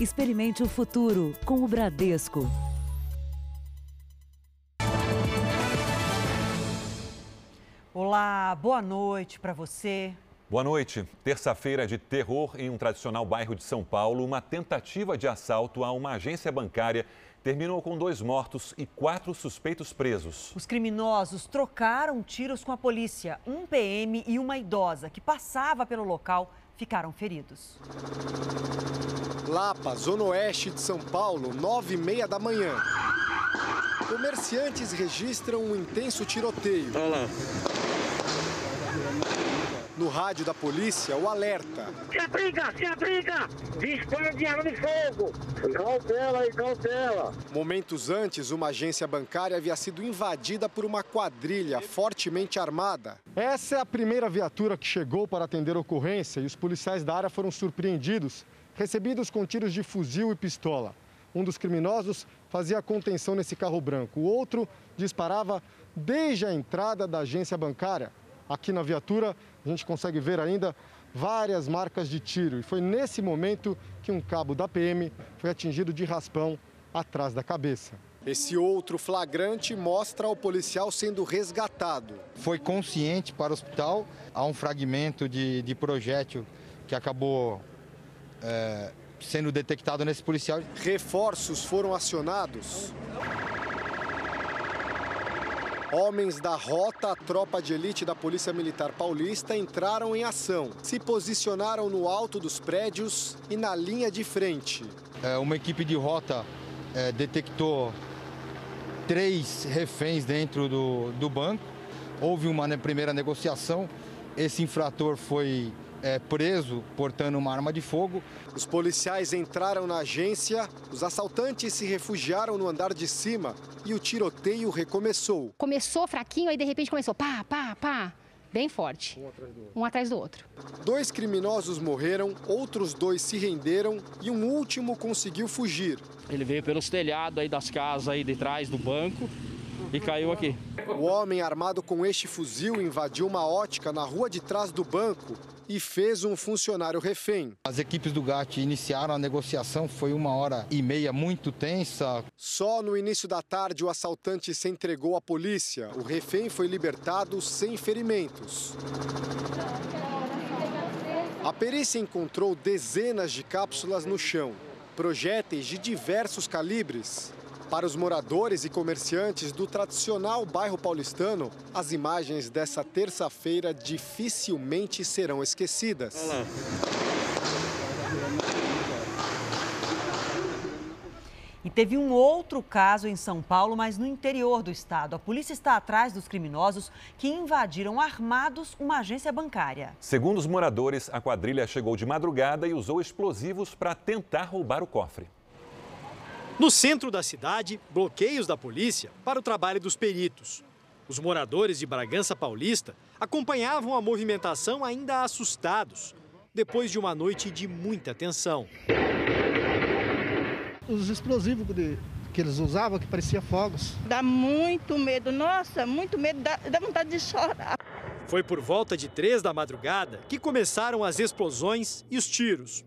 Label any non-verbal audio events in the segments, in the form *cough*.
Experimente o futuro com o Bradesco. Olá, boa noite para você. Boa noite. Terça-feira de terror em um tradicional bairro de São Paulo. Uma tentativa de assalto a uma agência bancária terminou com dois mortos e quatro suspeitos presos. Os criminosos trocaram tiros com a polícia. Um PM e uma idosa que passava pelo local ficaram feridos. Lapa, Zona Oeste de São Paulo, nove e meia da manhã. Comerciantes registram um intenso tiroteio. Olha lá. No rádio da polícia, o alerta. Se abriga, se abriga! Dispara de arma de fogo! Cautela aí, cautela! Momentos antes, uma agência bancária havia sido invadida por uma quadrilha fortemente armada. Essa é a primeira viatura que chegou para atender a ocorrência e os policiais da área foram surpreendidos, recebidos com tiros de fuzil e pistola. Um dos criminosos fazia contenção nesse carro branco, o outro disparava desde a entrada da agência bancária. Aqui na viatura, a gente consegue ver ainda várias marcas de tiro. E foi nesse momento que um cabo da PM foi atingido de raspão atrás da cabeça. Esse outro flagrante mostra o policial sendo resgatado. Foi consciente para o hospital. Há um fragmento de, de projétil que acabou é, sendo detectado nesse policial. Reforços foram acionados. Homens da Rota, a tropa de elite da Polícia Militar Paulista, entraram em ação. Se posicionaram no alto dos prédios e na linha de frente. É, uma equipe de rota é, detectou três reféns dentro do, do banco. Houve uma primeira negociação. Esse infrator foi é, preso portando uma arma de fogo. Os policiais entraram na agência, os assaltantes se refugiaram no andar de cima e o tiroteio recomeçou. Começou fraquinho, aí de repente começou pá, pá, pá. Bem forte. Um atrás do outro. Um atrás do outro. Dois criminosos morreram, outros dois se renderam e um último conseguiu fugir. Ele veio pelos telhados aí das casas aí de trás do banco e caiu aqui. O homem armado com este fuzil invadiu uma ótica na rua de trás do banco e fez um funcionário refém. As equipes do GAT iniciaram a negociação, foi uma hora e meia muito tensa. Só no início da tarde o assaltante se entregou à polícia. O refém foi libertado sem ferimentos. A perícia encontrou dezenas de cápsulas no chão, projéteis de diversos calibres. Para os moradores e comerciantes do tradicional bairro paulistano, as imagens dessa terça-feira dificilmente serão esquecidas. E teve um outro caso em São Paulo, mas no interior do estado. A polícia está atrás dos criminosos que invadiram armados uma agência bancária. Segundo os moradores, a quadrilha chegou de madrugada e usou explosivos para tentar roubar o cofre. No centro da cidade, bloqueios da polícia para o trabalho dos peritos. Os moradores de Bragança Paulista acompanhavam a movimentação ainda assustados, depois de uma noite de muita tensão. Os explosivos que eles usavam, que parecia fogos. Dá muito medo, nossa, muito medo, dá, dá vontade de chorar. Foi por volta de três da madrugada que começaram as explosões e os tiros.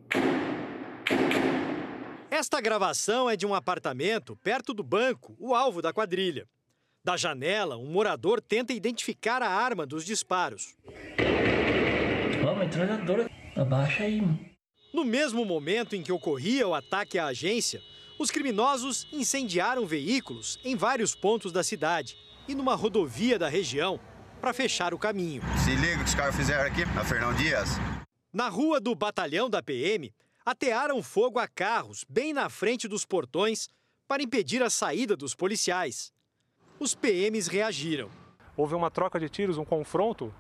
Esta gravação é de um apartamento perto do banco, o alvo da quadrilha. Da janela, um morador tenta identificar a arma dos disparos. Ó, metralhadora. Abaixa aí, mano. No mesmo momento em que ocorria o ataque à agência, os criminosos incendiaram veículos em vários pontos da cidade e numa rodovia da região para fechar o caminho. Se liga o que os caras fizeram aqui na Fernão Dias. Na rua do batalhão da PM, atearam fogo a carros bem na frente dos portões para impedir a saída dos policiais. Os PMs reagiram. Houve uma troca de tiros, um confronto,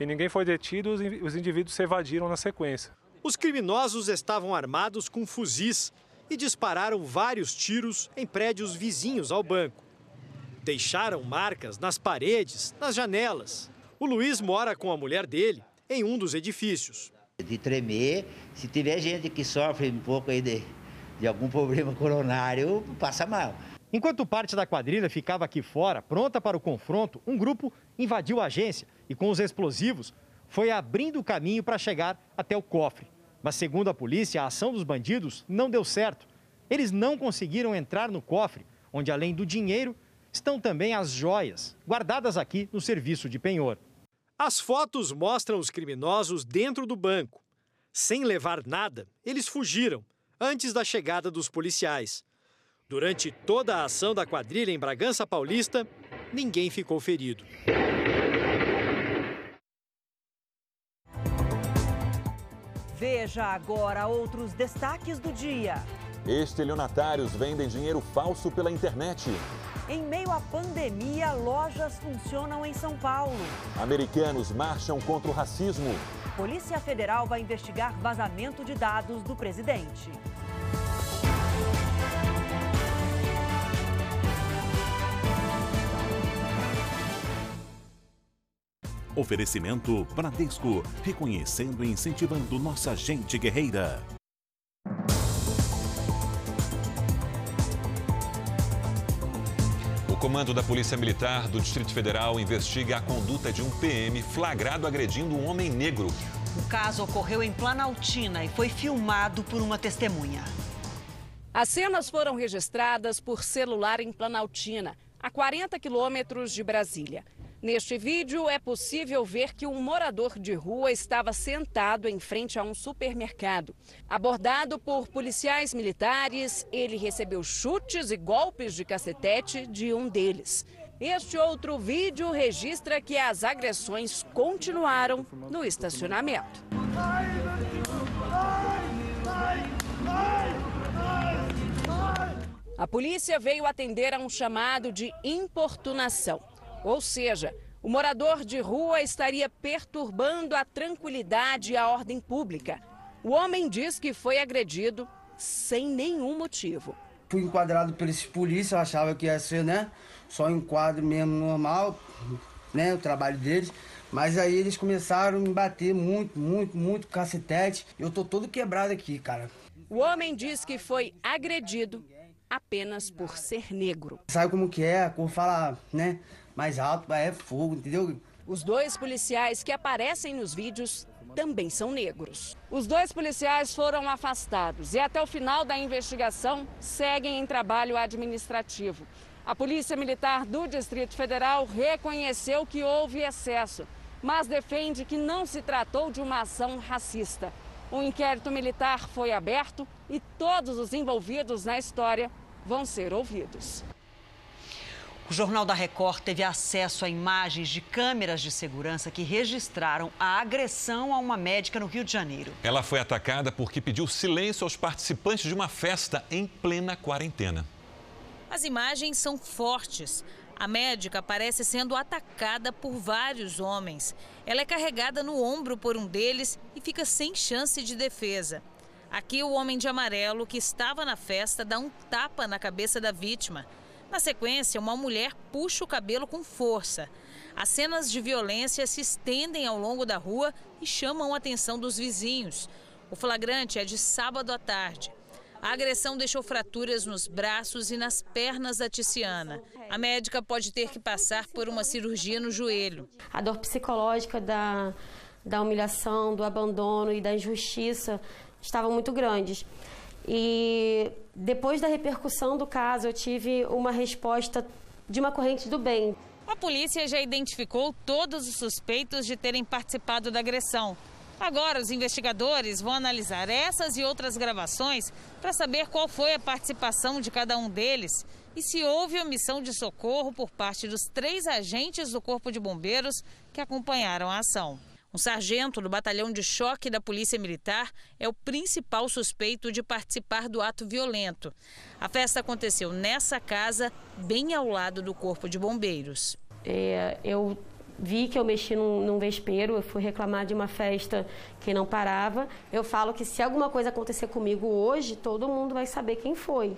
e ninguém foi detido, os indivíduos se evadiram na sequência. Os criminosos estavam armados com fuzis e dispararam vários tiros em prédios vizinhos ao banco. Deixaram marcas nas paredes, nas janelas. O Luiz mora com a mulher dele em um dos edifícios de tremer. Se tiver gente que sofre um pouco aí de, de algum problema coronário, passa mal. Enquanto parte da quadrilha ficava aqui fora, pronta para o confronto, um grupo invadiu a agência e, com os explosivos, foi abrindo o caminho para chegar até o cofre. Mas, segundo a polícia, a ação dos bandidos não deu certo. Eles não conseguiram entrar no cofre, onde, além do dinheiro, estão também as joias, guardadas aqui no serviço de penhor. As fotos mostram os criminosos dentro do banco. Sem levar nada, eles fugiram antes da chegada dos policiais. Durante toda a ação da quadrilha em Bragança Paulista, ninguém ficou ferido. Veja agora outros destaques do dia. Estelionatários vendem dinheiro falso pela internet. Em meio à pandemia, lojas funcionam em São Paulo. Americanos marcham contra o racismo. Polícia Federal vai investigar vazamento de dados do presidente. Oferecimento Bradesco, reconhecendo e incentivando nossa gente guerreira. Comando da Polícia Militar do Distrito Federal investiga a conduta de um PM flagrado agredindo um homem negro. O caso ocorreu em Planaltina e foi filmado por uma testemunha. As cenas foram registradas por celular em Planaltina, a 40 quilômetros de Brasília. Neste vídeo é possível ver que um morador de rua estava sentado em frente a um supermercado. Abordado por policiais militares, ele recebeu chutes e golpes de cacetete de um deles. Este outro vídeo registra que as agressões continuaram no estacionamento. A polícia veio atender a um chamado de importunação. Ou seja, o morador de rua estaria perturbando a tranquilidade e a ordem pública. O homem diz que foi agredido sem nenhum motivo. Fui enquadrado por esses polícias, eu achava que ia ser, né? Só um enquadro mesmo normal, né? O trabalho deles. Mas aí eles começaram a me bater muito, muito, muito cacetete. Eu tô todo quebrado aqui, cara. O homem diz que foi agredido apenas por ser negro. Sabe como que é? A cor fala, né? Mais alto, é fogo, entendeu? Os dois policiais que aparecem nos vídeos também são negros. Os dois policiais foram afastados e até o final da investigação seguem em trabalho administrativo. A Polícia Militar do Distrito Federal reconheceu que houve excesso, mas defende que não se tratou de uma ação racista. Um inquérito militar foi aberto e todos os envolvidos na história vão ser ouvidos. O Jornal da Record teve acesso a imagens de câmeras de segurança que registraram a agressão a uma médica no Rio de Janeiro. Ela foi atacada porque pediu silêncio aos participantes de uma festa em plena quarentena. As imagens são fortes. A médica parece sendo atacada por vários homens. Ela é carregada no ombro por um deles e fica sem chance de defesa. Aqui, o homem de amarelo que estava na festa dá um tapa na cabeça da vítima. Na sequência, uma mulher puxa o cabelo com força. As cenas de violência se estendem ao longo da rua e chamam a atenção dos vizinhos. O flagrante é de sábado à tarde. A agressão deixou fraturas nos braços e nas pernas da Ticiana. A médica pode ter que passar por uma cirurgia no joelho. A dor psicológica da, da humilhação, do abandono e da injustiça estavam muito grandes. E depois da repercussão do caso, eu tive uma resposta de uma corrente do bem. A polícia já identificou todos os suspeitos de terem participado da agressão. Agora, os investigadores vão analisar essas e outras gravações para saber qual foi a participação de cada um deles e se houve omissão de socorro por parte dos três agentes do Corpo de Bombeiros que acompanharam a ação. Um sargento do batalhão de choque da Polícia Militar é o principal suspeito de participar do ato violento. A festa aconteceu nessa casa, bem ao lado do Corpo de Bombeiros. É, eu vi que eu mexi num, num vespeiro, eu fui reclamar de uma festa que não parava. Eu falo que se alguma coisa acontecer comigo hoje, todo mundo vai saber quem foi.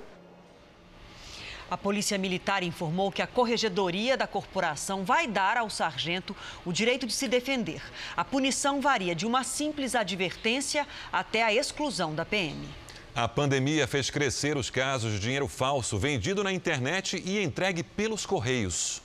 A Polícia Militar informou que a corregedoria da corporação vai dar ao sargento o direito de se defender. A punição varia de uma simples advertência até a exclusão da PM. A pandemia fez crescer os casos de dinheiro falso vendido na internet e entregue pelos correios.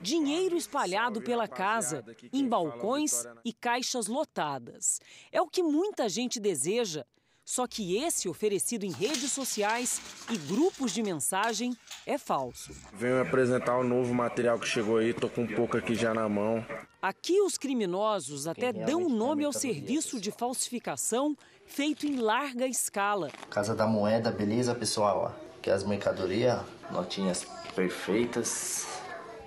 Dinheiro espalhado pela casa, em balcões e caixas lotadas. É o que muita gente deseja. Só que esse oferecido em redes sociais e grupos de mensagem é falso. Venho apresentar o novo material que chegou aí, tô com um pouco aqui já na mão. Aqui os criminosos até dão nome ao serviço de falsificação feito em larga escala. Casa da Moeda, beleza, pessoal? Que as mercadorias, notinhas perfeitas.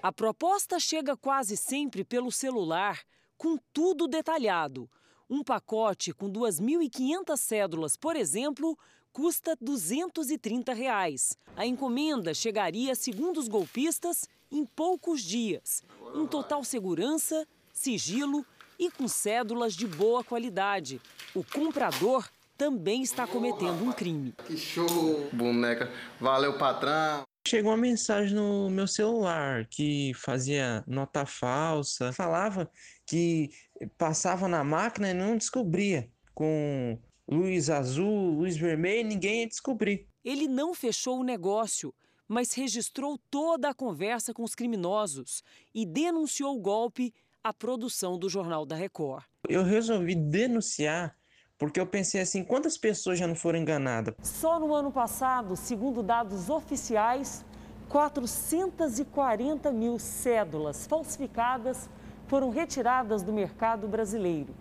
A proposta chega quase sempre pelo celular, com tudo detalhado. Um pacote com 2.500 cédulas, por exemplo, custa 230 reais. A encomenda chegaria, segundo os golpistas, em poucos dias, em total segurança, sigilo e com cédulas de boa qualidade. O comprador também está cometendo um crime. Que show, boneca. Valeu, patrão. Chegou uma mensagem no meu celular que fazia nota falsa, falava que passava na máquina e não descobria. Com luz azul, luz vermelha, ninguém ia descobrir. Ele não fechou o negócio, mas registrou toda a conversa com os criminosos e denunciou o golpe à produção do Jornal da Record. Eu resolvi denunciar porque eu pensei assim, quantas pessoas já não foram enganadas? Só no ano passado, segundo dados oficiais, 440 mil cédulas falsificadas foram retiradas do mercado brasileiro.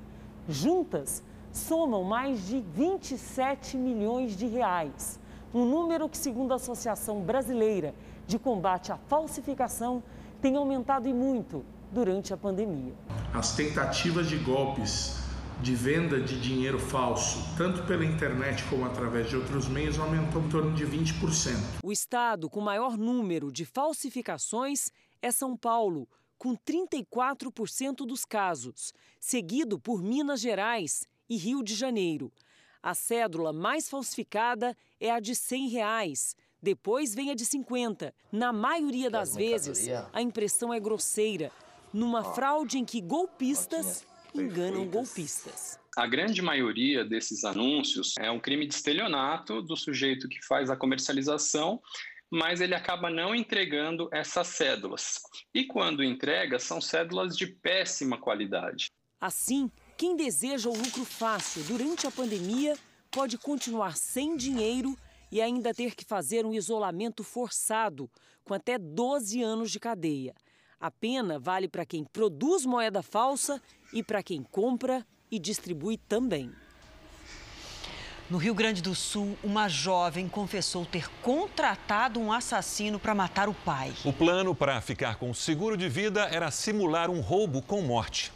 Juntas, somam mais de 27 milhões de reais. Um número que, segundo a Associação Brasileira de Combate à Falsificação, tem aumentado e muito durante a pandemia. As tentativas de golpes de venda de dinheiro falso, tanto pela internet como através de outros meios, aumentou em torno de 20%. O estado com maior número de falsificações é São Paulo, com 34% dos casos, seguido por Minas Gerais e Rio de Janeiro. A cédula mais falsificada é a de 100 reais. Depois vem a de 50. Na maioria das vezes, a impressão é grosseira, numa fraude em que golpistas enganam golpistas. A grande maioria desses anúncios é um crime de estelionato do sujeito que faz a comercialização, mas ele acaba não entregando essas cédulas. E quando entrega, são cédulas de péssima qualidade. Assim, quem deseja o lucro fácil durante a pandemia pode continuar sem dinheiro e ainda ter que fazer um isolamento forçado, com até 12 anos de cadeia. A pena vale para quem produz moeda falsa e para quem compra e distribui também. No Rio Grande do Sul, uma jovem confessou ter contratado um assassino para matar o pai. O plano para ficar com seguro de vida era simular um roubo com morte.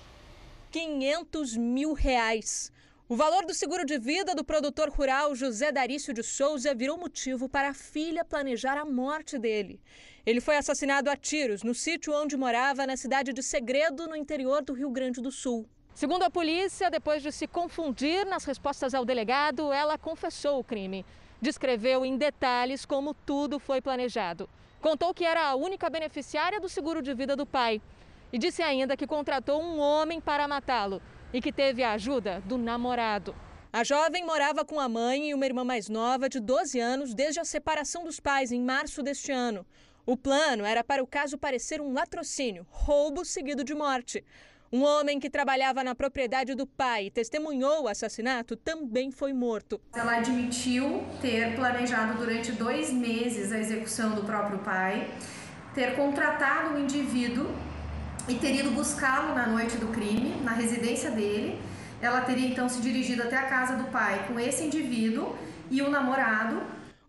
500 mil reais. O valor do seguro de vida do produtor rural José Darício de Souza virou motivo para a filha planejar a morte dele. Ele foi assassinado a tiros no sítio onde morava, na cidade de Segredo, no interior do Rio Grande do Sul. Segundo a polícia, depois de se confundir nas respostas ao delegado, ela confessou o crime. Descreveu em detalhes como tudo foi planejado. Contou que era a única beneficiária do seguro de vida do pai. E disse ainda que contratou um homem para matá-lo e que teve a ajuda do namorado. A jovem morava com a mãe e uma irmã mais nova de 12 anos desde a separação dos pais em março deste ano. O plano era para o caso parecer um latrocínio, roubo seguido de morte. Um homem que trabalhava na propriedade do pai e testemunhou o assassinato também foi morto. Ela admitiu ter planejado durante dois meses a execução do próprio pai, ter contratado um indivíduo e ter ido buscá-lo na noite do crime, na residência dele. Ela teria então se dirigido até a casa do pai com esse indivíduo e o namorado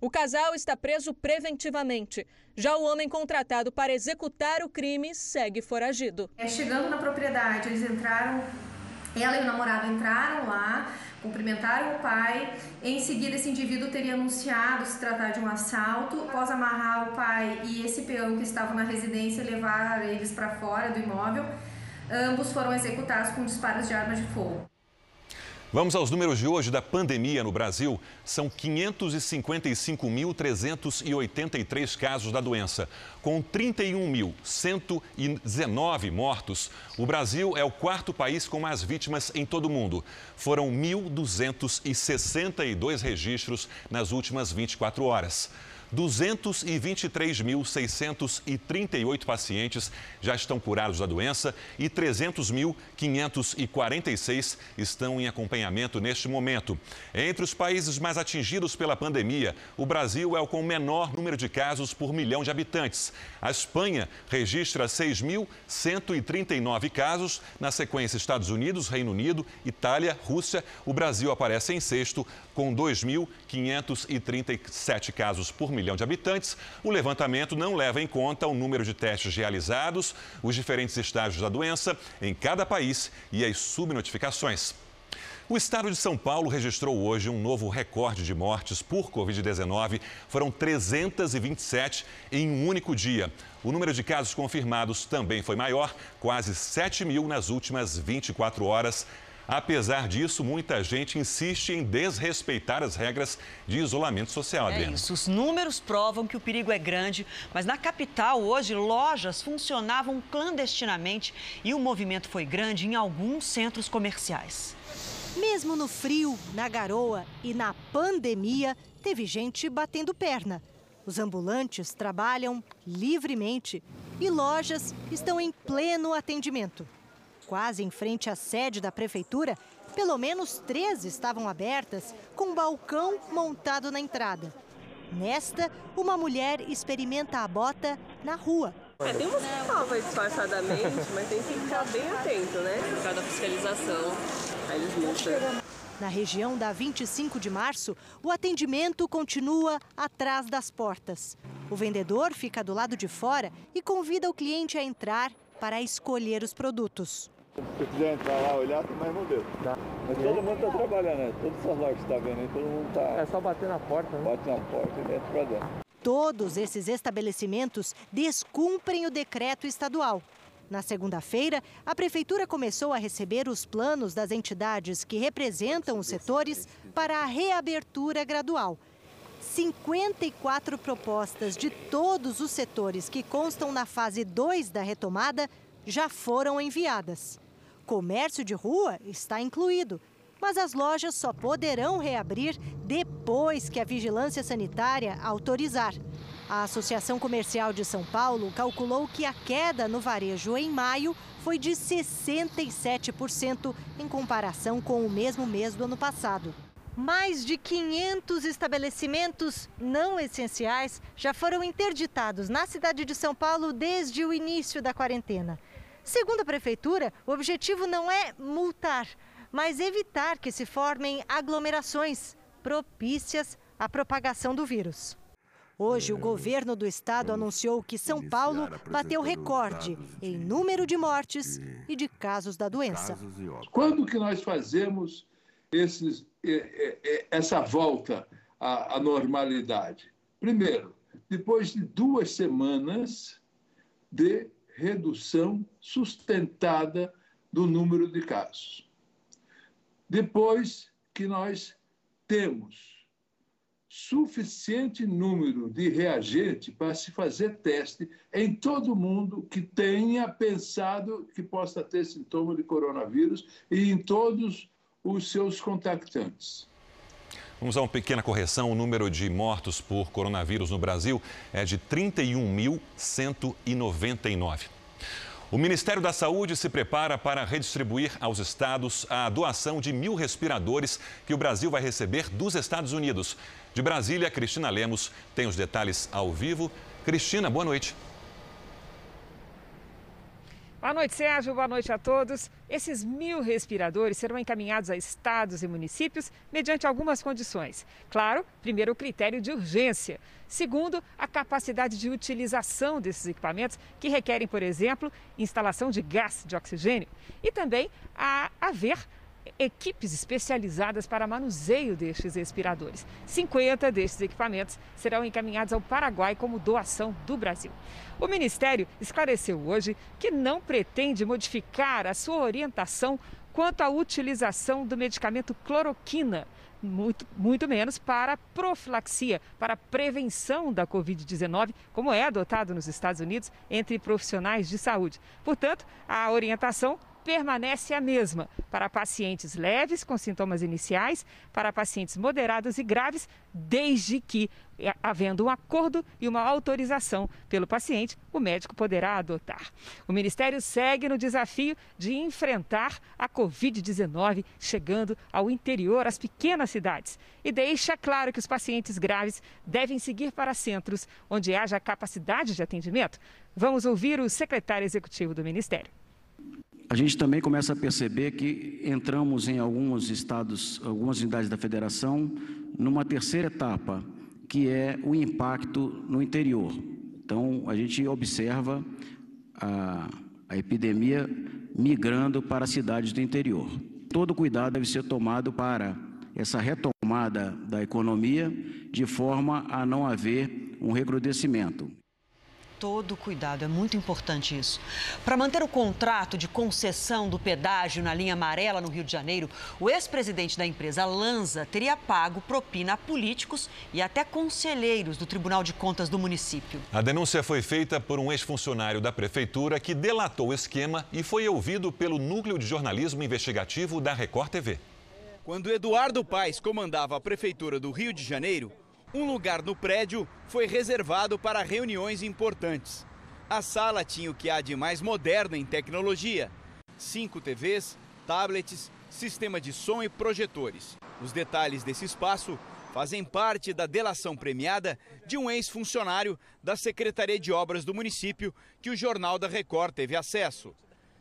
o casal está preso preventivamente. Já o homem contratado para executar o crime segue foragido. É, chegando na propriedade, eles entraram, ela e o namorado entraram lá, cumprimentaram o pai. Em seguida, esse indivíduo teria anunciado se tratar de um assalto. Após amarrar o pai e esse peão que estavam na residência levar eles para fora do imóvel, ambos foram executados com disparos de arma de fogo. Vamos aos números de hoje da pandemia no Brasil. São 555.383 casos da doença, com 31.119 mortos. O Brasil é o quarto país com mais vítimas em todo o mundo. Foram 1.262 registros nas últimas 24 horas. 223.638 pacientes já estão curados da doença e 300.546 estão em acompanhamento neste momento. Entre os países mais atingidos pela pandemia, o Brasil é o com menor número de casos por milhão de habitantes. A Espanha registra 6.139 casos, na sequência Estados Unidos, Reino Unido, Itália, Rússia. O Brasil aparece em sexto com 2.537 casos por milhão de habitantes. O levantamento não leva em conta o número de testes realizados, os diferentes estágios da doença em cada país e as subnotificações. O estado de São Paulo registrou hoje um novo recorde de mortes por Covid-19. Foram 327 em um único dia. O número de casos confirmados também foi maior, quase 7 mil nas últimas 24 horas. Apesar disso, muita gente insiste em desrespeitar as regras de isolamento social, É isso, os números provam que o perigo é grande, mas na capital hoje lojas funcionavam clandestinamente e o movimento foi grande em alguns centros comerciais. Mesmo no frio, na garoa e na pandemia, teve gente batendo perna. Os ambulantes trabalham livremente e lojas estão em pleno atendimento. Quase em frente à sede da prefeitura, pelo menos três estavam abertas, com um balcão montado na entrada. Nesta, uma mulher experimenta a bota na rua. É, tem umas que salva disfarçadamente, mas tem que ficar bem atento, né? Por causa da fiscalização. Aí eles multam. Na região da 25 de março, o atendimento continua atrás das portas. O vendedor fica do lado de fora e convida o cliente a entrar para escolher os produtos. Se quiser entrar lá olhar, mas não deu. Tá. Mas todo mundo está trabalhando, né? Todas essas lojas que está vendo aí, todo mundo está. É só bater na porta, né? Bate na porta e entra para dentro. Todos esses estabelecimentos descumprem o decreto estadual. Na segunda-feira, a Prefeitura começou a receber os planos das entidades que representam os setores para a reabertura gradual. 54 propostas de todos os setores que constam na fase 2 da retomada já foram enviadas. Comércio de rua está incluído, mas as lojas só poderão reabrir depois que a vigilância sanitária autorizar. A Associação Comercial de São Paulo calculou que a queda no varejo em maio foi de 67% em comparação com o mesmo mês do ano passado. Mais de 500 estabelecimentos não essenciais já foram interditados na cidade de São Paulo desde o início da quarentena. Segundo a prefeitura, o objetivo não é multar, mas evitar que se formem aglomerações propícias à propagação do vírus. Hoje, o governo do estado anunciou que São Paulo bateu recorde em número de mortes e de casos da doença. Quando que nós fazemos esses, essa volta à, à normalidade? Primeiro, depois de duas semanas de redução sustentada do número de casos. Depois que nós temos suficiente número de reagente para se fazer teste em todo mundo que tenha pensado que possa ter sintoma de coronavírus e em todos os seus contactantes. Vamos a uma pequena correção. O número de mortos por coronavírus no Brasil é de 31.199. O Ministério da Saúde se prepara para redistribuir aos estados a doação de mil respiradores que o Brasil vai receber dos Estados Unidos. De Brasília, Cristina Lemos tem os detalhes ao vivo. Cristina, boa noite. Boa noite, Sérgio. Boa noite a todos. Esses mil respiradores serão encaminhados a estados e municípios mediante algumas condições. Claro, primeiro, o critério de urgência. Segundo, a capacidade de utilização desses equipamentos, que requerem, por exemplo, instalação de gás de oxigênio. E também a haver equipes especializadas para manuseio destes respiradores. 50 destes equipamentos serão encaminhados ao Paraguai como doação do Brasil. O Ministério esclareceu hoje que não pretende modificar a sua orientação quanto à utilização do medicamento cloroquina. Muito, muito menos para profilaxia, para prevenção da Covid-19, como é adotado nos Estados Unidos entre profissionais de saúde. Portanto, a orientação permanece a mesma para pacientes leves com sintomas iniciais, para pacientes moderados e graves, desde que, eh, havendo um acordo e uma autorização pelo paciente, o médico poderá adotar. O Ministério segue no desafio de enfrentar a Covid-19, chegando ao interior, às pequenas cidades, e deixa claro que os pacientes graves devem seguir para centros onde haja capacidade de atendimento. Vamos ouvir o secretário executivo do Ministério a gente também começa a perceber que entramos em alguns estados, algumas unidades da federação, numa terceira etapa, que é o impacto no interior. Então, a gente observa a, a epidemia migrando para as cidades do interior. Todo cuidado deve ser tomado para essa retomada da economia, de forma a não haver um recrudescimento todo cuidado, é muito importante isso. Para manter o contrato de concessão do pedágio na linha amarela no Rio de Janeiro, o ex-presidente da empresa Lanza teria pago propina a políticos e até conselheiros do Tribunal de Contas do município. A denúncia foi feita por um ex-funcionário da prefeitura que delatou o esquema e foi ouvido pelo Núcleo de Jornalismo Investigativo da Record TV. Quando Eduardo Paes comandava a prefeitura do Rio de Janeiro, um lugar no prédio foi reservado para reuniões importantes. A sala tinha o que há de mais moderno em tecnologia: cinco TVs, tablets, sistema de som e projetores. Os detalhes desse espaço fazem parte da delação premiada de um ex-funcionário da Secretaria de Obras do município que o Jornal da Record teve acesso.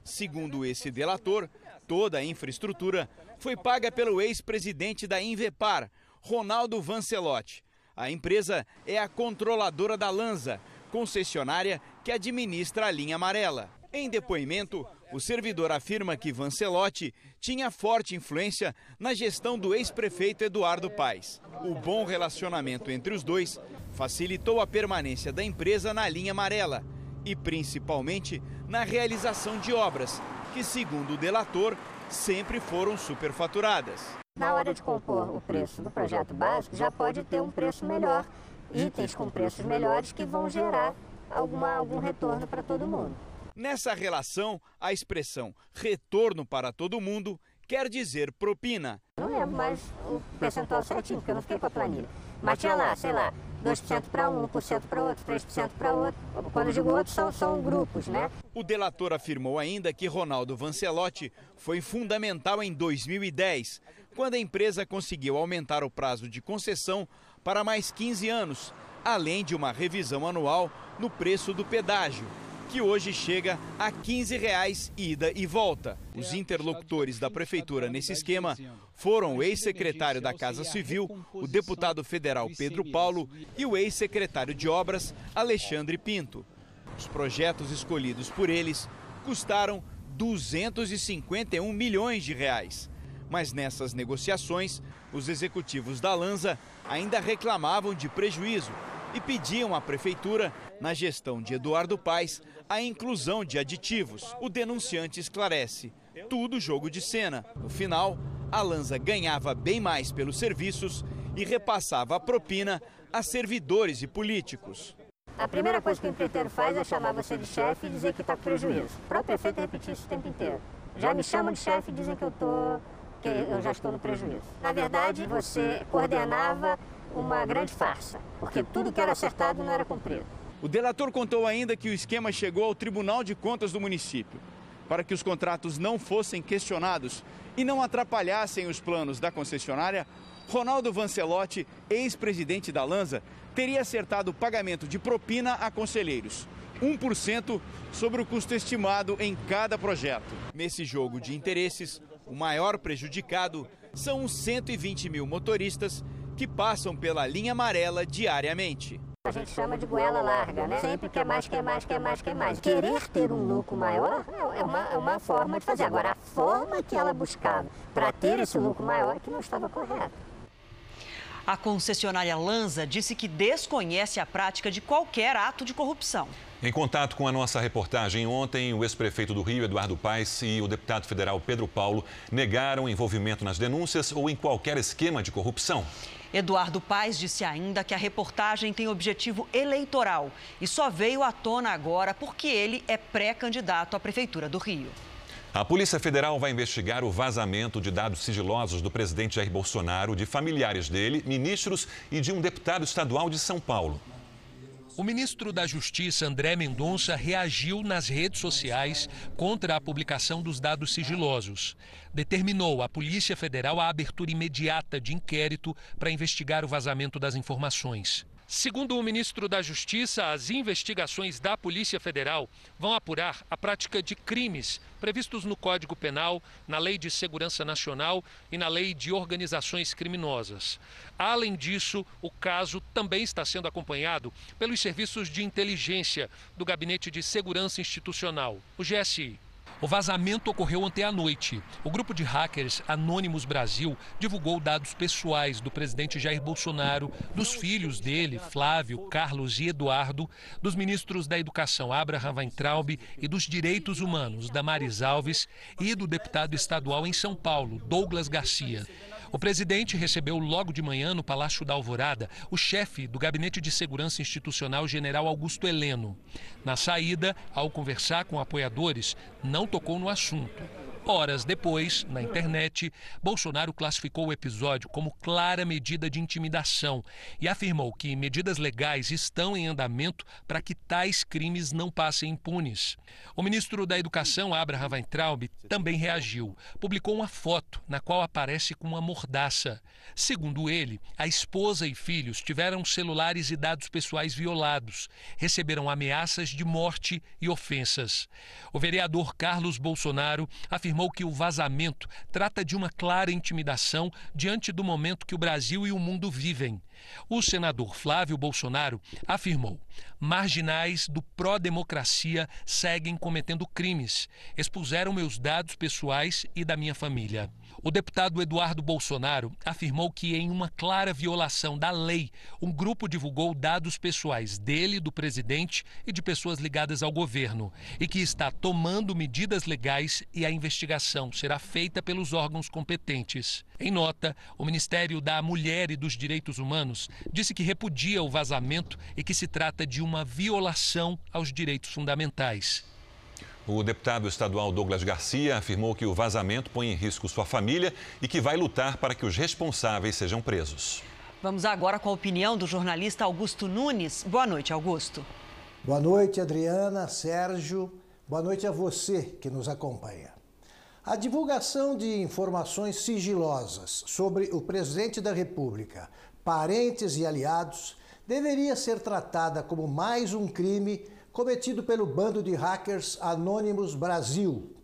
Segundo esse delator, toda a infraestrutura foi paga pelo ex-presidente da Invepar, Ronaldo Vancelotti, a empresa é a controladora da Lanza, concessionária que administra a linha amarela. Em depoimento, o servidor afirma que Vancelotti tinha forte influência na gestão do ex-prefeito Eduardo Paes. O bom relacionamento entre os dois facilitou a permanência da empresa na linha amarela e, principalmente, na realização de obras, que, segundo o delator, sempre foram superfaturadas. Na hora de compor o preço do projeto básico, já pode ter um preço melhor, itens com preços melhores que vão gerar alguma, algum retorno para todo mundo. Nessa relação, a expressão retorno para todo mundo quer dizer propina. Não lembro mais o percentual certinho, porque eu não fiquei com a planilha. Mas tinha lá, sei lá, 2% para um, 1% para outro, 3% para outro. Quando eu digo outro, são, são grupos, né? O delator afirmou ainda que Ronaldo Vancelotti foi fundamental em 2010, quando a empresa conseguiu aumentar o prazo de concessão para mais 15 anos, além de uma revisão anual no preço do pedágio que hoje chega a 15 reais ida e volta. Os interlocutores da prefeitura nesse esquema foram o ex-secretário da Casa Civil, o deputado federal Pedro Paulo e o ex-secretário de Obras Alexandre Pinto. Os projetos escolhidos por eles custaram 251 milhões de reais. Mas nessas negociações, os executivos da Lanza ainda reclamavam de prejuízo e pediam à prefeitura, na gestão de Eduardo Paes, a inclusão de aditivos. O denunciante esclarece: tudo jogo de cena. No final, a Lanza ganhava bem mais pelos serviços e repassava a propina a servidores e políticos. A primeira coisa que o empreiteiro faz é chamar você de chefe e dizer que está com prejuízo. O próprio prefeito repetir isso o tempo inteiro. Já me chamam de chefe e dizem que eu, tô, que eu já estou no prejuízo. Na verdade, você coordenava uma grande farsa, porque tudo que era acertado não era cumprido. O delator contou ainda que o esquema chegou ao Tribunal de Contas do município. Para que os contratos não fossem questionados e não atrapalhassem os planos da concessionária, Ronaldo Vancelotti, ex-presidente da Lanza, teria acertado o pagamento de propina a conselheiros. 1% sobre o custo estimado em cada projeto. Nesse jogo de interesses, o maior prejudicado são os 120 mil motoristas que passam pela linha amarela diariamente a gente chama de goela larga, né? Sempre quer mais, quer mais, quer mais, quer mais. Querer ter um lucro maior é uma, é uma forma de fazer. Agora, a forma que ela buscava para ter esse lucro maior é que não estava correta. A concessionária Lanza disse que desconhece a prática de qualquer ato de corrupção. Em contato com a nossa reportagem ontem, o ex-prefeito do Rio, Eduardo Paes, e o deputado federal Pedro Paulo negaram envolvimento nas denúncias ou em qualquer esquema de corrupção. Eduardo Paes disse ainda que a reportagem tem objetivo eleitoral e só veio à tona agora porque ele é pré-candidato à Prefeitura do Rio. A Polícia Federal vai investigar o vazamento de dados sigilosos do presidente Jair Bolsonaro, de familiares dele, ministros e de um deputado estadual de São Paulo. O ministro da Justiça, André Mendonça, reagiu nas redes sociais contra a publicação dos dados sigilosos. Determinou à Polícia Federal a abertura imediata de inquérito para investigar o vazamento das informações. Segundo o ministro da Justiça, as investigações da Polícia Federal vão apurar a prática de crimes previstos no Código Penal, na Lei de Segurança Nacional e na Lei de Organizações Criminosas. Além disso, o caso também está sendo acompanhado pelos serviços de inteligência do Gabinete de Segurança Institucional, o GSI. O vazamento ocorreu ontem à noite. O grupo de hackers Anônimos Brasil divulgou dados pessoais do presidente Jair Bolsonaro, dos filhos dele, Flávio, Carlos e Eduardo, dos ministros da Educação Abraham Weintraub e dos Direitos Humanos, Damares Alves, e do deputado estadual em São Paulo, Douglas Garcia. O presidente recebeu logo de manhã no Palácio da Alvorada o chefe do Gabinete de Segurança Institucional, general Augusto Heleno. Na saída, ao conversar com apoiadores, não tocou no assunto. Horas depois, na internet, Bolsonaro classificou o episódio como clara medida de intimidação e afirmou que medidas legais estão em andamento para que tais crimes não passem impunes. O ministro da Educação, Abraham Weintraub, também reagiu. Publicou uma foto na qual aparece com uma mordaça. Segundo ele, a esposa e filhos tiveram celulares e dados pessoais violados, receberam ameaças de morte e ofensas. O vereador Carlos Bolsonaro afirmou afirmou que o vazamento trata de uma clara intimidação diante do momento que o Brasil e o mundo vivem. O senador Flávio Bolsonaro afirmou: marginais do pró-democracia seguem cometendo crimes, expuseram meus dados pessoais e da minha família. O deputado Eduardo Bolsonaro afirmou que, em uma clara violação da lei, um grupo divulgou dados pessoais dele, do presidente e de pessoas ligadas ao governo, e que está tomando medidas legais e a investigação será feita pelos órgãos competentes. Em nota, o Ministério da Mulher e dos Direitos Humanos disse que repudia o vazamento e que se trata de uma violação aos direitos fundamentais. O deputado estadual Douglas Garcia afirmou que o vazamento põe em risco sua família e que vai lutar para que os responsáveis sejam presos. Vamos agora com a opinião do jornalista Augusto Nunes. Boa noite, Augusto. Boa noite, Adriana, Sérgio. Boa noite a você que nos acompanha. A divulgação de informações sigilosas sobre o presidente da República, parentes e aliados, deveria ser tratada como mais um crime cometido pelo bando de hackers Anonymous Brasil.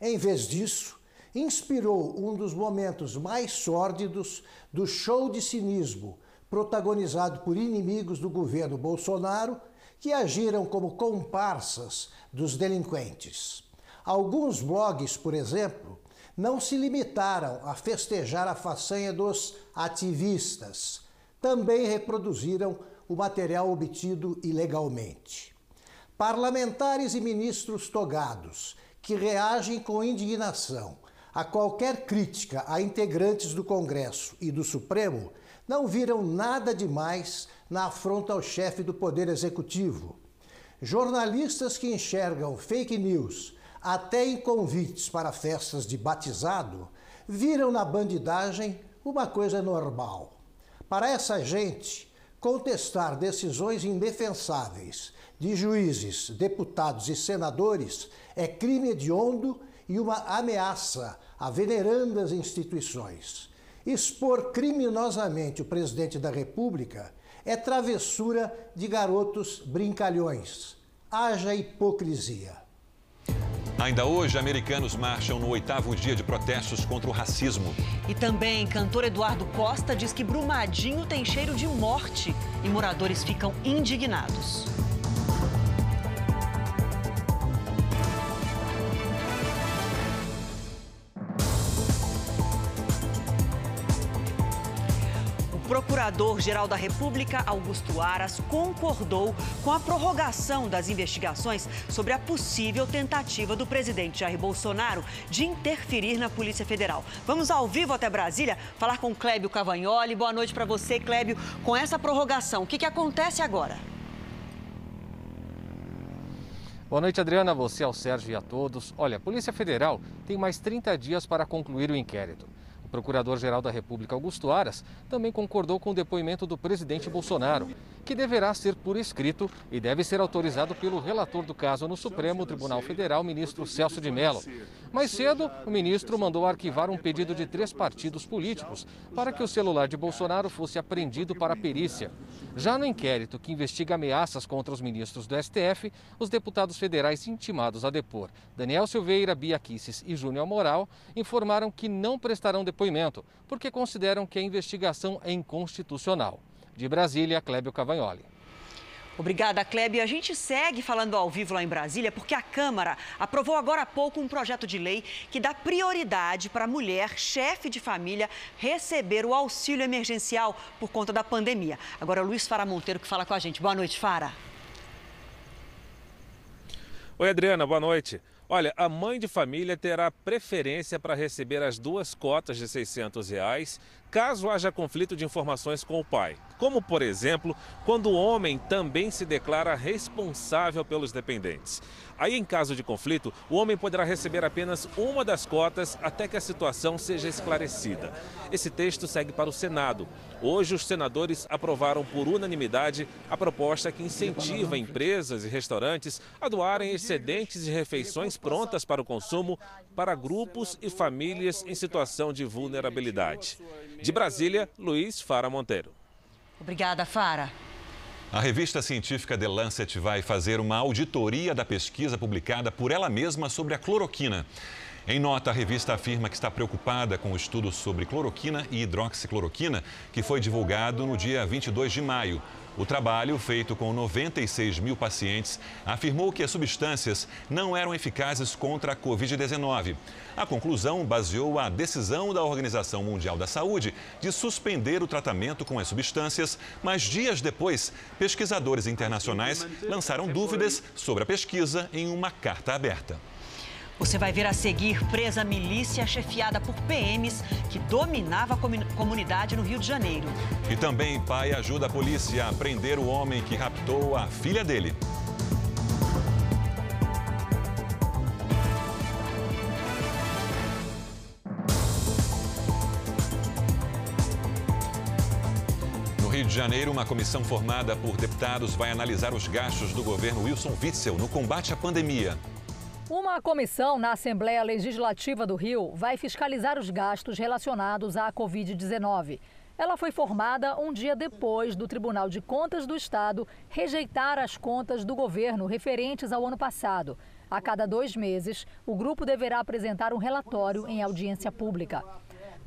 Em vez disso, inspirou um dos momentos mais sórdidos do show de cinismo protagonizado por inimigos do governo Bolsonaro que agiram como comparsas dos delinquentes. Alguns blogs, por exemplo, não se limitaram a festejar a façanha dos ativistas, também reproduziram o material obtido ilegalmente. Parlamentares e ministros togados que reagem com indignação a qualquer crítica a integrantes do Congresso e do Supremo não viram nada demais na afronta ao chefe do Poder Executivo. Jornalistas que enxergam fake news até em convites para festas de batizado viram na bandidagem uma coisa normal. Para essa gente, contestar decisões indefensáveis de juízes, deputados e senadores é crime hediondo e uma ameaça a venerandas instituições. Expor criminosamente o presidente da República é travessura de garotos brincalhões. Haja hipocrisia. Ainda hoje, americanos marcham no oitavo dia de protestos contra o racismo. E também, cantor Eduardo Costa diz que Brumadinho tem cheiro de morte e moradores ficam indignados. Procurador-Geral da República, Augusto Aras, concordou com a prorrogação das investigações sobre a possível tentativa do presidente Jair Bolsonaro de interferir na Polícia Federal. Vamos ao vivo até Brasília falar com Clébio Cavagnoli. Boa noite para você, Clébio. Com essa prorrogação, o que, que acontece agora? Boa noite, Adriana, você, ao Sérgio e a todos. Olha, a Polícia Federal tem mais 30 dias para concluir o inquérito. Procurador-Geral da República, Augusto Aras, também concordou com o depoimento do presidente Bolsonaro que deverá ser por escrito e deve ser autorizado pelo relator do caso no Supremo Tribunal Federal, ministro Celso de Mello. Mais cedo, o ministro mandou arquivar um pedido de três partidos políticos para que o celular de Bolsonaro fosse apreendido para perícia. Já no inquérito que investiga ameaças contra os ministros do STF, os deputados federais intimados a depor, Daniel Silveira, Bia Kisses e Júnior Moral, informaram que não prestarão depoimento, porque consideram que a investigação é inconstitucional. De Brasília, Clébio Cavagnoli. Obrigada, Clébio. A gente segue falando ao vivo lá em Brasília porque a Câmara aprovou agora há pouco um projeto de lei que dá prioridade para a mulher, chefe de família, receber o auxílio emergencial por conta da pandemia. Agora, Luiz Fara Monteiro que fala com a gente. Boa noite, Fara. Oi, Adriana, boa noite. Olha, a mãe de família terá preferência para receber as duas cotas de 600 reais, caso haja conflito de informações com o pai. Como, por exemplo, quando o homem também se declara responsável pelos dependentes. Aí, em caso de conflito, o homem poderá receber apenas uma das cotas até que a situação seja esclarecida. Esse texto segue para o Senado. Hoje, os senadores aprovaram por unanimidade a proposta que incentiva empresas e restaurantes a doarem excedentes de refeições prontas para o consumo para grupos e famílias em situação de vulnerabilidade. De Brasília, Luiz Fara Monteiro. Obrigada, Fara. A revista científica The Lancet vai fazer uma auditoria da pesquisa publicada por ela mesma sobre a cloroquina. Em nota, a revista afirma que está preocupada com o estudo sobre cloroquina e hidroxicloroquina, que foi divulgado no dia 22 de maio. O trabalho, feito com 96 mil pacientes, afirmou que as substâncias não eram eficazes contra a Covid-19. A conclusão baseou a decisão da Organização Mundial da Saúde de suspender o tratamento com as substâncias, mas dias depois, pesquisadores internacionais lançaram dúvidas sobre a pesquisa em uma carta aberta. Você vai ver a seguir presa milícia chefiada por PMs que dominava a comunidade no Rio de Janeiro. E também pai ajuda a polícia a prender o homem que raptou a filha dele. No Rio de Janeiro, uma comissão formada por deputados vai analisar os gastos do governo Wilson Witzel no combate à pandemia. Uma comissão na Assembleia Legislativa do Rio vai fiscalizar os gastos relacionados à Covid-19. Ela foi formada um dia depois do Tribunal de Contas do Estado rejeitar as contas do governo referentes ao ano passado. A cada dois meses, o grupo deverá apresentar um relatório em audiência pública.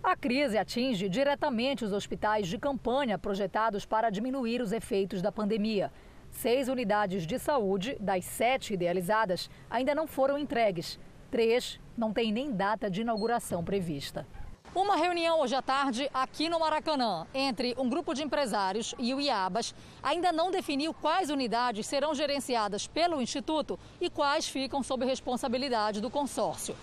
A crise atinge diretamente os hospitais de campanha projetados para diminuir os efeitos da pandemia. Seis unidades de saúde, das sete idealizadas, ainda não foram entregues. Três não têm nem data de inauguração prevista. Uma reunião hoje à tarde aqui no Maracanã entre um grupo de empresários e o IABAS ainda não definiu quais unidades serão gerenciadas pelo Instituto e quais ficam sob responsabilidade do consórcio.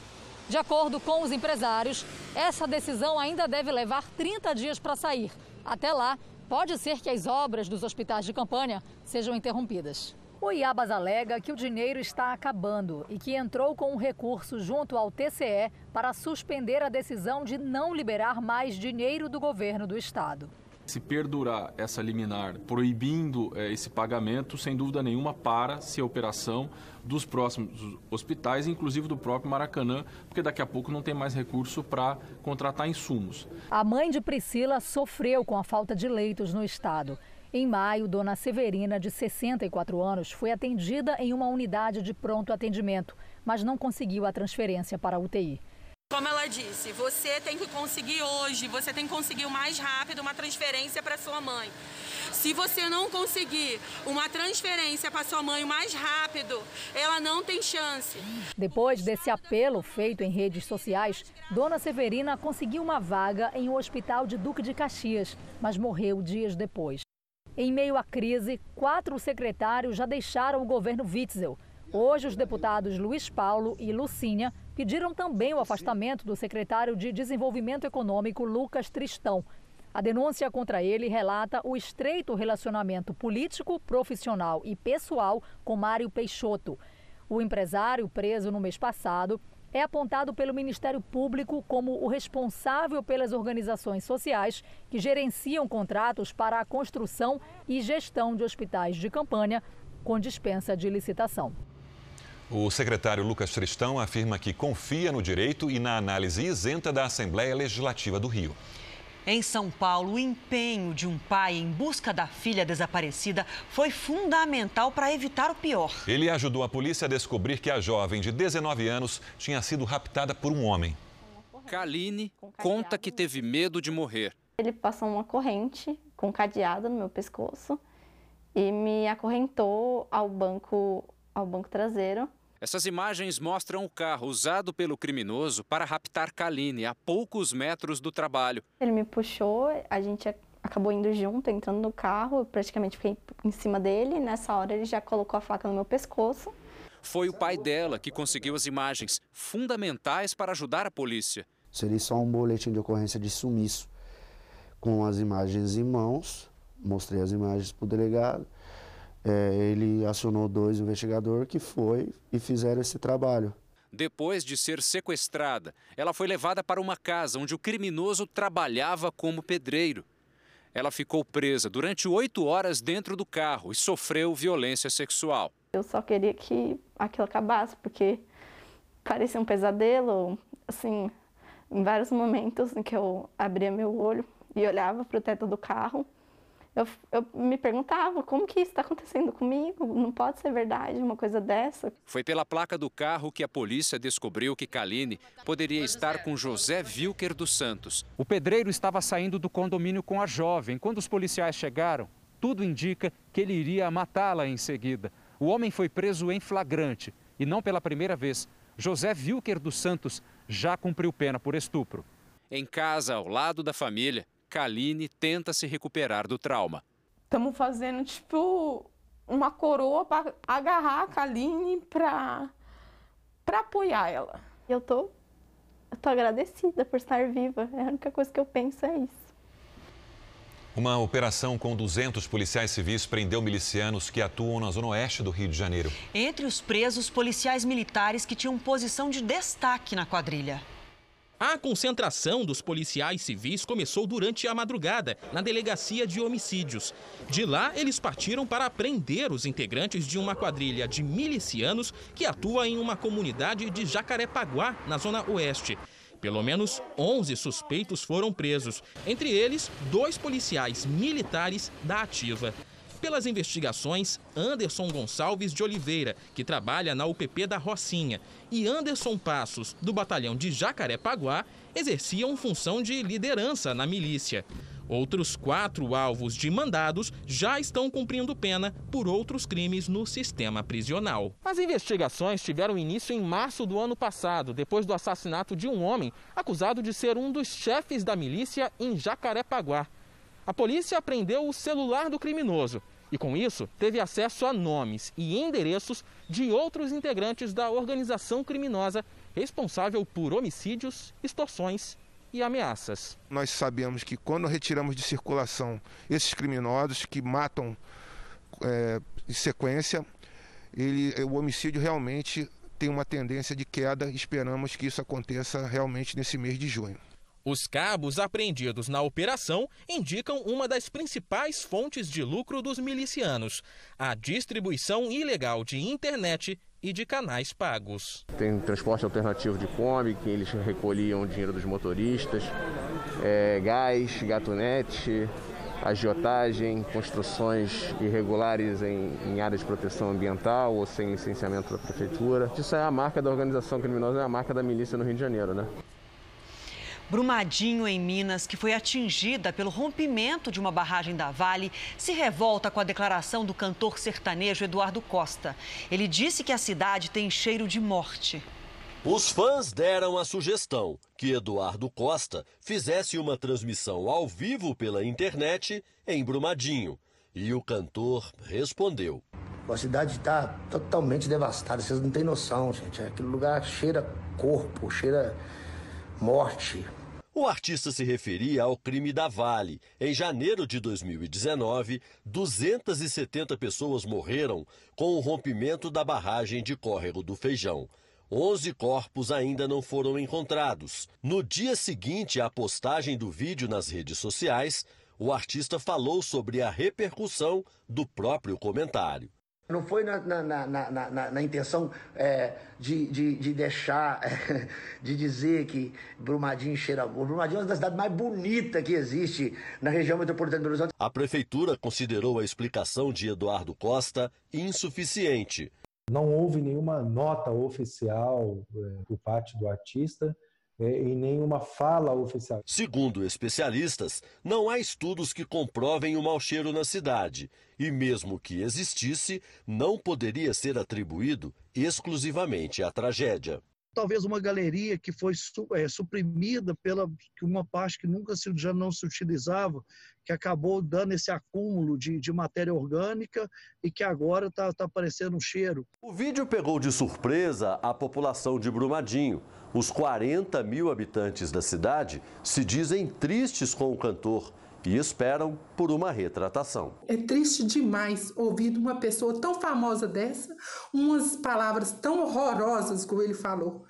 De acordo com os empresários, essa decisão ainda deve levar 30 dias para sair. Até lá, pode ser que as obras dos hospitais de campanha sejam interrompidas. O Iabas alega que o dinheiro está acabando e que entrou com um recurso junto ao TCE para suspender a decisão de não liberar mais dinheiro do governo do estado. Se perdurar essa liminar proibindo é, esse pagamento, sem dúvida nenhuma, para-se a operação dos próximos hospitais, inclusive do próprio Maracanã, porque daqui a pouco não tem mais recurso para contratar insumos. A mãe de Priscila sofreu com a falta de leitos no estado. Em maio, dona Severina, de 64 anos, foi atendida em uma unidade de pronto atendimento, mas não conseguiu a transferência para a UTI. Como ela disse, você tem que conseguir hoje, você tem que conseguir o mais rápido uma transferência para sua mãe. Se você não conseguir uma transferência para sua mãe o mais rápido, ela não tem chance. Depois desse apelo feito em redes sociais, Dona Severina conseguiu uma vaga em um hospital de Duque de Caxias, mas morreu dias depois. Em meio à crise, quatro secretários já deixaram o governo Witzel. Hoje, os deputados Luiz Paulo e Lucínia pediram também o afastamento do secretário de Desenvolvimento Econômico, Lucas Tristão. A denúncia contra ele relata o estreito relacionamento político, profissional e pessoal com Mário Peixoto. O empresário, preso no mês passado, é apontado pelo Ministério Público como o responsável pelas organizações sociais que gerenciam contratos para a construção e gestão de hospitais de campanha com dispensa de licitação. O secretário Lucas Tristão afirma que confia no direito e na análise isenta da Assembleia Legislativa do Rio. Em São Paulo, o empenho de um pai em busca da filha desaparecida foi fundamental para evitar o pior. Ele ajudou a polícia a descobrir que a jovem de 19 anos tinha sido raptada por um homem. Kaline conta que teve medo de morrer. Ele passou uma corrente com cadeado no meu pescoço e me acorrentou ao banco, ao banco traseiro. Essas imagens mostram o carro usado pelo criminoso para raptar Kaline a poucos metros do trabalho. Ele me puxou, a gente acabou indo junto, entrando no carro, eu praticamente fiquei em cima dele. Nessa hora ele já colocou a faca no meu pescoço. Foi o pai dela que conseguiu as imagens, fundamentais para ajudar a polícia. Seria só um boletim de ocorrência de sumiço, com as imagens em mãos. Mostrei as imagens para o delegado é, ele acionou dois investigadores que foi e fizeram esse trabalho. Depois de ser sequestrada, ela foi levada para uma casa onde o criminoso trabalhava como pedreiro. Ela ficou presa durante oito horas dentro do carro e sofreu violência sexual. Eu só queria que aquilo acabasse, porque parecia um pesadelo. Assim, em vários momentos em que eu abria meu olho e olhava para o teto do carro, eu, eu me perguntava como que isso está acontecendo comigo? Não pode ser verdade uma coisa dessa. Foi pela placa do carro que a polícia descobriu que Kaline poderia estar com José Wilker dos Santos. O pedreiro estava saindo do condomínio com a jovem. Quando os policiais chegaram, tudo indica que ele iria matá-la em seguida. O homem foi preso em flagrante e não pela primeira vez. José Wilker dos Santos já cumpriu pena por estupro. Em casa, ao lado da família, Kaline tenta se recuperar do trauma. Estamos fazendo, tipo, uma coroa para agarrar a Kaline para apoiar ela. Eu tô, eu tô agradecida por estar viva. É a única coisa que eu penso é isso. Uma operação com 200 policiais civis prendeu milicianos que atuam na zona oeste do Rio de Janeiro. Entre os presos, policiais militares que tinham posição de destaque na quadrilha. A concentração dos policiais civis começou durante a madrugada, na delegacia de homicídios. De lá, eles partiram para prender os integrantes de uma quadrilha de milicianos que atua em uma comunidade de Jacarepaguá, na zona oeste. Pelo menos 11 suspeitos foram presos, entre eles dois policiais militares da Ativa pelas investigações Anderson Gonçalves de Oliveira, que trabalha na UPP da Rocinha, e Anderson Passos, do batalhão de Jacarepaguá, exerciam função de liderança na milícia. Outros quatro alvos de mandados já estão cumprindo pena por outros crimes no sistema prisional. As investigações tiveram início em março do ano passado, depois do assassinato de um homem acusado de ser um dos chefes da milícia em Jacarepaguá. A polícia apreendeu o celular do criminoso e, com isso, teve acesso a nomes e endereços de outros integrantes da organização criminosa responsável por homicídios, extorsões e ameaças. Nós sabemos que quando retiramos de circulação esses criminosos que matam é, em sequência, ele, o homicídio realmente tem uma tendência de queda. Esperamos que isso aconteça realmente nesse mês de junho. Os cabos apreendidos na operação indicam uma das principais fontes de lucro dos milicianos: a distribuição ilegal de internet e de canais pagos. Tem transporte alternativo de Kombi, que eles recolhiam o dinheiro dos motoristas, é, gás, gatunete, agiotagem, construções irregulares em, em áreas de proteção ambiental ou sem licenciamento da prefeitura. Isso é a marca da organização criminosa, é a marca da milícia no Rio de Janeiro, né? Brumadinho, em Minas, que foi atingida pelo rompimento de uma barragem da Vale, se revolta com a declaração do cantor sertanejo Eduardo Costa. Ele disse que a cidade tem cheiro de morte. Os fãs deram a sugestão que Eduardo Costa fizesse uma transmissão ao vivo pela internet em Brumadinho. E o cantor respondeu. A cidade está totalmente devastada, vocês não têm noção, gente. Aquele lugar cheira corpo, cheira morte. O artista se referia ao crime da Vale. Em janeiro de 2019, 270 pessoas morreram com o rompimento da barragem de Córrego do Feijão. 11 corpos ainda não foram encontrados. No dia seguinte à postagem do vídeo nas redes sociais, o artista falou sobre a repercussão do próprio comentário. Não foi na, na, na, na, na intenção é, de, de, de, deixar, é, *laughs* de dizer que Brumadinho cheira bom. Brumadinho é uma das cidades mais bonitas que existe na região metropolitana de Belo Horizonte. A prefeitura considerou a explicação de Eduardo Costa insuficiente. Não houve nenhuma nota oficial é, por parte do artista em nenhuma fala oficial. Segundo especialistas, não há estudos que comprovem o mau cheiro na cidade. E mesmo que existisse, não poderia ser atribuído exclusivamente à tragédia talvez uma galeria que foi é, suprimida pela uma parte que nunca se, já não se utilizava, que acabou dando esse acúmulo de, de matéria orgânica e que agora está tá aparecendo um cheiro. O vídeo pegou de surpresa a população de Brumadinho. Os 40 mil habitantes da cidade se dizem tristes com o cantor e esperam por uma retratação. É triste demais ouvir de uma pessoa tão famosa dessa umas palavras tão horrorosas como ele falou.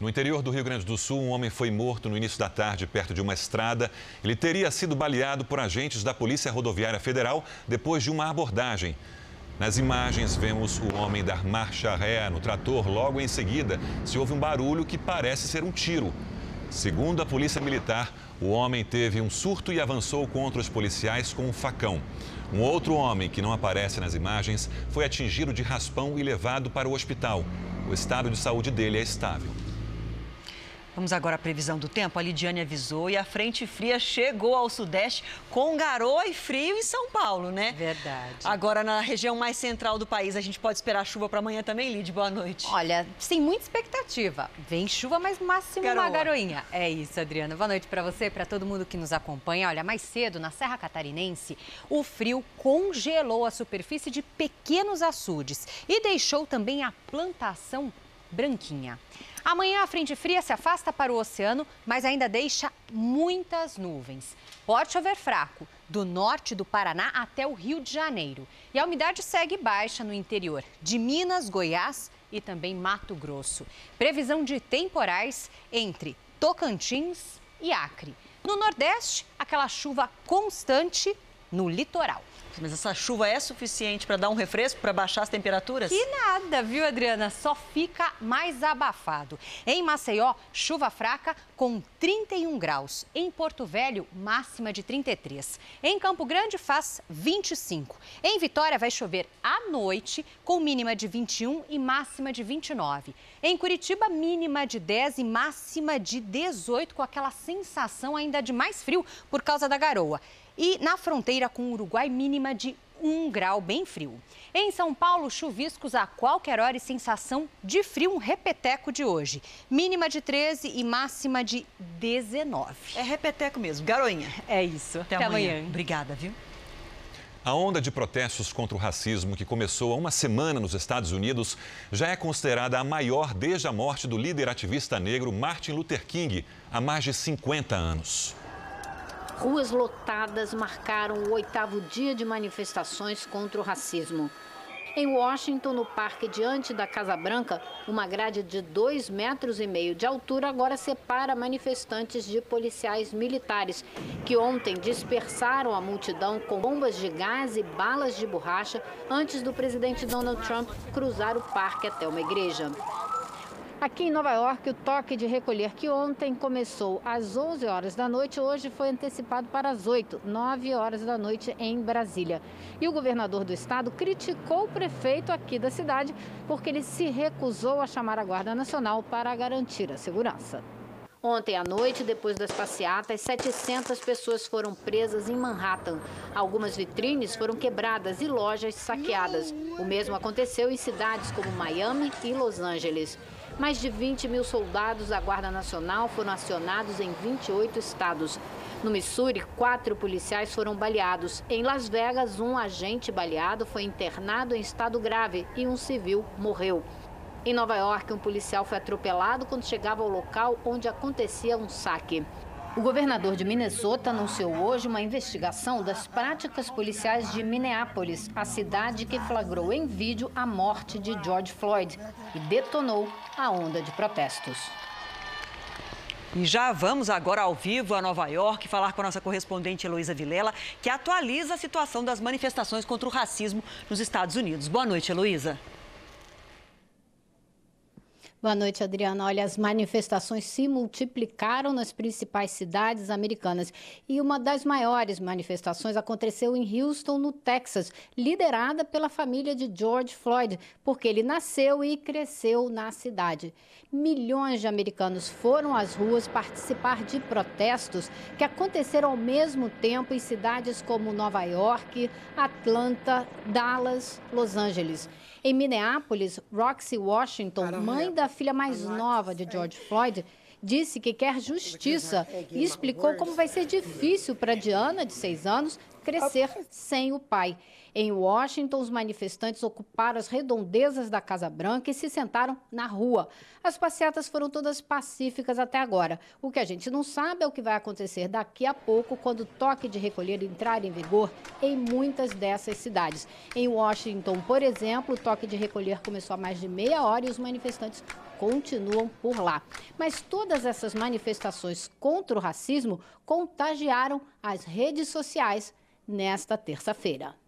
No interior do Rio Grande do Sul, um homem foi morto no início da tarde perto de uma estrada. Ele teria sido baleado por agentes da Polícia Rodoviária Federal depois de uma abordagem. Nas imagens, vemos o homem dar marcha ré no trator. Logo em seguida, se ouve um barulho que parece ser um tiro. Segundo a Polícia Militar, o homem teve um surto e avançou contra os policiais com um facão. Um outro homem, que não aparece nas imagens, foi atingido de raspão e levado para o hospital. O estado de saúde dele é estável. Vamos agora à previsão do tempo. A Lidiane avisou e a frente fria chegou ao sudeste com garoa e frio em São Paulo, né? Verdade. Agora, na região mais central do país, a gente pode esperar chuva para amanhã também, Lid? Boa noite. Olha, sem muita expectativa. Vem chuva, mas máximo garoa. uma garoinha. É isso, Adriana. Boa noite para você, para todo mundo que nos acompanha. Olha, mais cedo, na Serra Catarinense, o frio congelou a superfície de pequenos açudes e deixou também a plantação branquinha. Amanhã a frente fria se afasta para o oceano, mas ainda deixa muitas nuvens. Pode chover fraco, do norte do Paraná até o Rio de Janeiro. E a umidade segue baixa no interior de Minas, Goiás e também Mato Grosso. Previsão de temporais entre Tocantins e Acre. No Nordeste, aquela chuva constante no litoral. Mas essa chuva é suficiente para dar um refresco, para baixar as temperaturas? Que nada, viu, Adriana? Só fica mais abafado. Em Maceió, chuva fraca com 31 graus. Em Porto Velho, máxima de 33. Em Campo Grande, faz 25. Em Vitória, vai chover à noite, com mínima de 21 e máxima de 29. Em Curitiba, mínima de 10 e máxima de 18, com aquela sensação ainda de mais frio por causa da garoa. E na fronteira com o Uruguai, mínima de 1 grau, bem frio. Em São Paulo, chuviscos a qualquer hora e sensação de frio, um repeteco de hoje. Mínima de 13 e máxima de 19. É repeteco mesmo, garoinha. É isso. Até, Até amanhã. amanhã. Obrigada, viu? A onda de protestos contra o racismo que começou há uma semana nos Estados Unidos já é considerada a maior desde a morte do líder ativista negro Martin Luther King há mais de 50 anos. Ruas lotadas marcaram o oitavo dia de manifestações contra o racismo. Em Washington, no parque diante da Casa Branca, uma grade de dois metros e meio de altura agora separa manifestantes de policiais militares, que ontem dispersaram a multidão com bombas de gás e balas de borracha antes do presidente Donald Trump cruzar o parque até uma igreja. Aqui em Nova York, o toque de recolher que ontem começou às 11 horas da noite, hoje foi antecipado para as 8, 9 horas da noite em Brasília. E o governador do estado criticou o prefeito aqui da cidade porque ele se recusou a chamar a Guarda Nacional para garantir a segurança. Ontem à noite, depois das passeatas, 700 pessoas foram presas em Manhattan. Algumas vitrines foram quebradas e lojas saqueadas. O mesmo aconteceu em cidades como Miami e Los Angeles. Mais de 20 mil soldados da Guarda Nacional foram acionados em 28 estados. No Missouri, quatro policiais foram baleados. Em Las Vegas, um agente baleado foi internado em estado grave e um civil morreu. Em Nova York, um policial foi atropelado quando chegava ao local onde acontecia um saque. O governador de Minnesota anunciou hoje uma investigação das práticas policiais de Minneapolis, a cidade que flagrou em vídeo a morte de George Floyd e detonou a onda de protestos. E já vamos agora ao vivo a Nova York falar com a nossa correspondente Heloísa Vilela, que atualiza a situação das manifestações contra o racismo nos Estados Unidos. Boa noite, Heloísa. Boa noite, Adriana. Olha, as manifestações se multiplicaram nas principais cidades americanas e uma das maiores manifestações aconteceu em Houston, no Texas, liderada pela família de George Floyd, porque ele nasceu e cresceu na cidade. Milhões de americanos foram às ruas participar de protestos que aconteceram ao mesmo tempo em cidades como Nova York, Atlanta, Dallas, Los Angeles. Em Minneapolis, Roxy Washington, mãe da filha mais nova de George Floyd, disse que quer justiça e explicou como vai ser difícil para Diana, de seis anos, crescer sem o pai. Em Washington, os manifestantes ocuparam as redondezas da Casa Branca e se sentaram na rua. As passeatas foram todas pacíficas até agora. O que a gente não sabe é o que vai acontecer daqui a pouco, quando o toque de recolher entrar em vigor em muitas dessas cidades. Em Washington, por exemplo, o toque de recolher começou há mais de meia hora e os manifestantes continuam por lá. Mas todas essas manifestações contra o racismo contagiaram as redes sociais nesta terça-feira.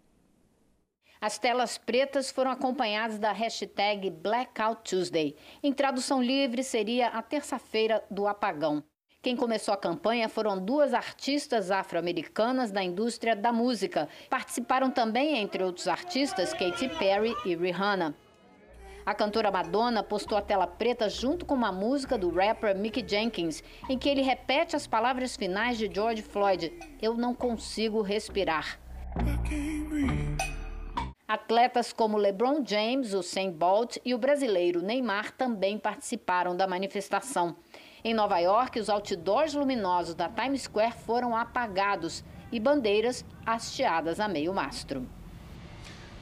As telas pretas foram acompanhadas da hashtag Blackout Tuesday. Em tradução livre, seria a terça-feira do apagão. Quem começou a campanha foram duas artistas afro-americanas da indústria da música. Participaram também, entre outros artistas, Katy Perry e Rihanna. A cantora Madonna postou a tela preta junto com uma música do rapper Mickey Jenkins, em que ele repete as palavras finais de George Floyd: Eu não consigo respirar. Atletas como LeBron James, o Usain Bolt e o brasileiro Neymar também participaram da manifestação. Em Nova York, os outdoors luminosos da Times Square foram apagados e bandeiras hasteadas a meio mastro.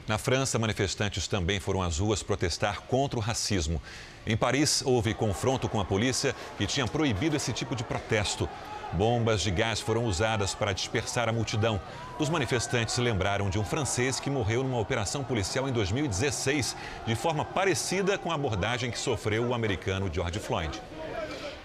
Na França, manifestantes também foram às ruas protestar contra o racismo. Em Paris, houve confronto com a polícia que tinha proibido esse tipo de protesto. Bombas de gás foram usadas para dispersar a multidão. Os manifestantes lembraram de um francês que morreu numa operação policial em 2016, de forma parecida com a abordagem que sofreu o americano George Floyd.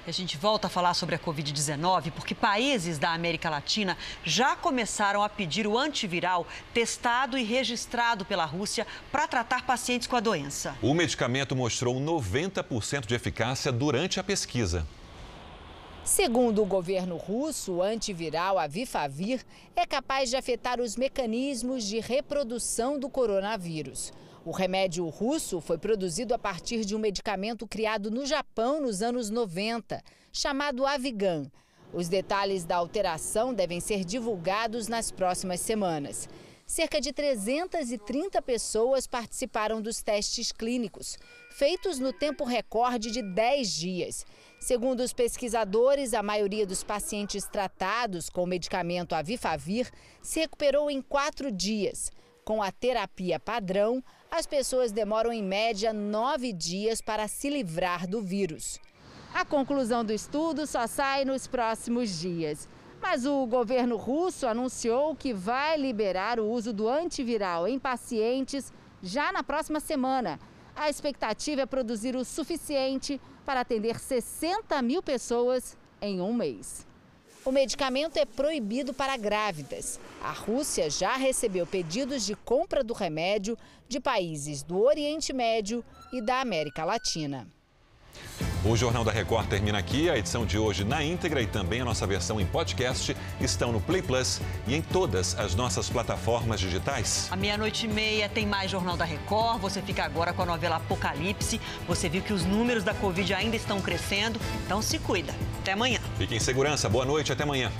A gente volta a falar sobre a Covid-19 porque países da América Latina já começaram a pedir o antiviral testado e registrado pela Rússia para tratar pacientes com a doença. O medicamento mostrou 90% de eficácia durante a pesquisa. Segundo o governo russo, o antiviral Avifavir é capaz de afetar os mecanismos de reprodução do coronavírus. O remédio russo foi produzido a partir de um medicamento criado no Japão nos anos 90, chamado Avigan. Os detalhes da alteração devem ser divulgados nas próximas semanas. Cerca de 330 pessoas participaram dos testes clínicos, feitos no tempo recorde de 10 dias. Segundo os pesquisadores, a maioria dos pacientes tratados com o medicamento Avifavir se recuperou em quatro dias. Com a terapia padrão, as pessoas demoram em média nove dias para se livrar do vírus. A conclusão do estudo só sai nos próximos dias. Mas o governo russo anunciou que vai liberar o uso do antiviral em pacientes já na próxima semana. A expectativa é produzir o suficiente para atender 60 mil pessoas em um mês. O medicamento é proibido para grávidas. A Rússia já recebeu pedidos de compra do remédio de países do Oriente Médio e da América Latina. O Jornal da Record termina aqui. A edição de hoje na íntegra e também a nossa versão em podcast estão no Play Plus e em todas as nossas plataformas digitais. À meia-noite e meia tem mais Jornal da Record. Você fica agora com a novela Apocalipse. Você viu que os números da Covid ainda estão crescendo, então se cuida. Até amanhã. Fique em segurança. Boa noite. Até amanhã.